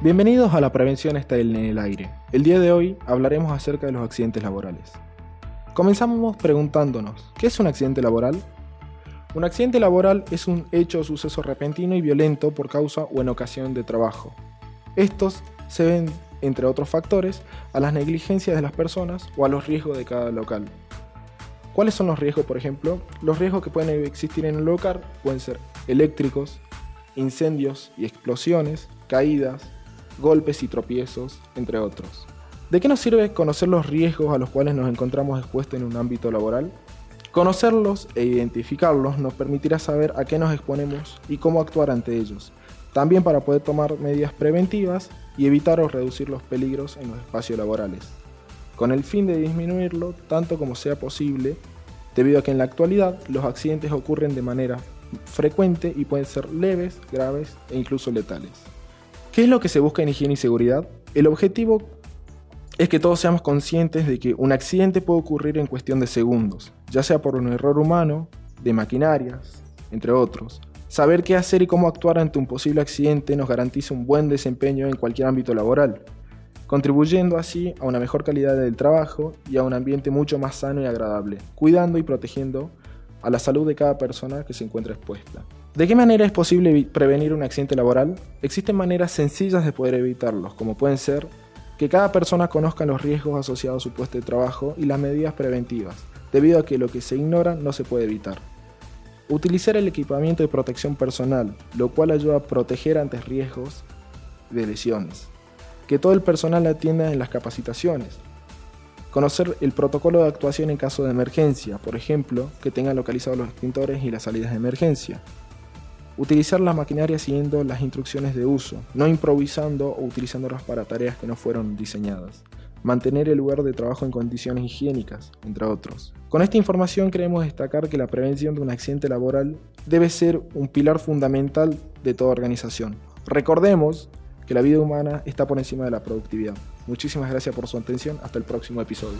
Bienvenidos a La Prevención está en el aire. El día de hoy hablaremos acerca de los accidentes laborales. Comenzamos preguntándonos, ¿qué es un accidente laboral? Un accidente laboral es un hecho o suceso repentino y violento por causa o en ocasión de trabajo. Estos se ven, entre otros factores, a las negligencias de las personas o a los riesgos de cada local. ¿Cuáles son los riesgos, por ejemplo? Los riesgos que pueden existir en un local pueden ser eléctricos, incendios y explosiones, caídas, golpes y tropiezos, entre otros. ¿De qué nos sirve conocer los riesgos a los cuales nos encontramos expuestos en un ámbito laboral? Conocerlos e identificarlos nos permitirá saber a qué nos exponemos y cómo actuar ante ellos, también para poder tomar medidas preventivas y evitar o reducir los peligros en los espacios laborales, con el fin de disminuirlo tanto como sea posible, debido a que en la actualidad los accidentes ocurren de manera frecuente y pueden ser leves, graves e incluso letales. ¿Qué es lo que se busca en higiene y seguridad? El objetivo es que todos seamos conscientes de que un accidente puede ocurrir en cuestión de segundos, ya sea por un error humano, de maquinarias, entre otros. Saber qué hacer y cómo actuar ante un posible accidente nos garantiza un buen desempeño en cualquier ámbito laboral, contribuyendo así a una mejor calidad del trabajo y a un ambiente mucho más sano y agradable, cuidando y protegiendo a la salud de cada persona que se encuentra expuesta. ¿De qué manera es posible prevenir un accidente laboral? Existen maneras sencillas de poder evitarlos, como pueden ser que cada persona conozca los riesgos asociados a su puesto de trabajo y las medidas preventivas, debido a que lo que se ignora no se puede evitar. Utilizar el equipamiento de protección personal, lo cual ayuda a proteger ante riesgos de lesiones. Que todo el personal atienda en las capacitaciones. Conocer el protocolo de actuación en caso de emergencia, por ejemplo, que tengan localizados los extintores y las salidas de emergencia. Utilizar la maquinaria siguiendo las instrucciones de uso, no improvisando o utilizándolas para tareas que no fueron diseñadas. Mantener el lugar de trabajo en condiciones higiénicas, entre otros. Con esta información queremos destacar que la prevención de un accidente laboral debe ser un pilar fundamental de toda organización. Recordemos que la vida humana está por encima de la productividad. Muchísimas gracias por su atención. Hasta el próximo episodio.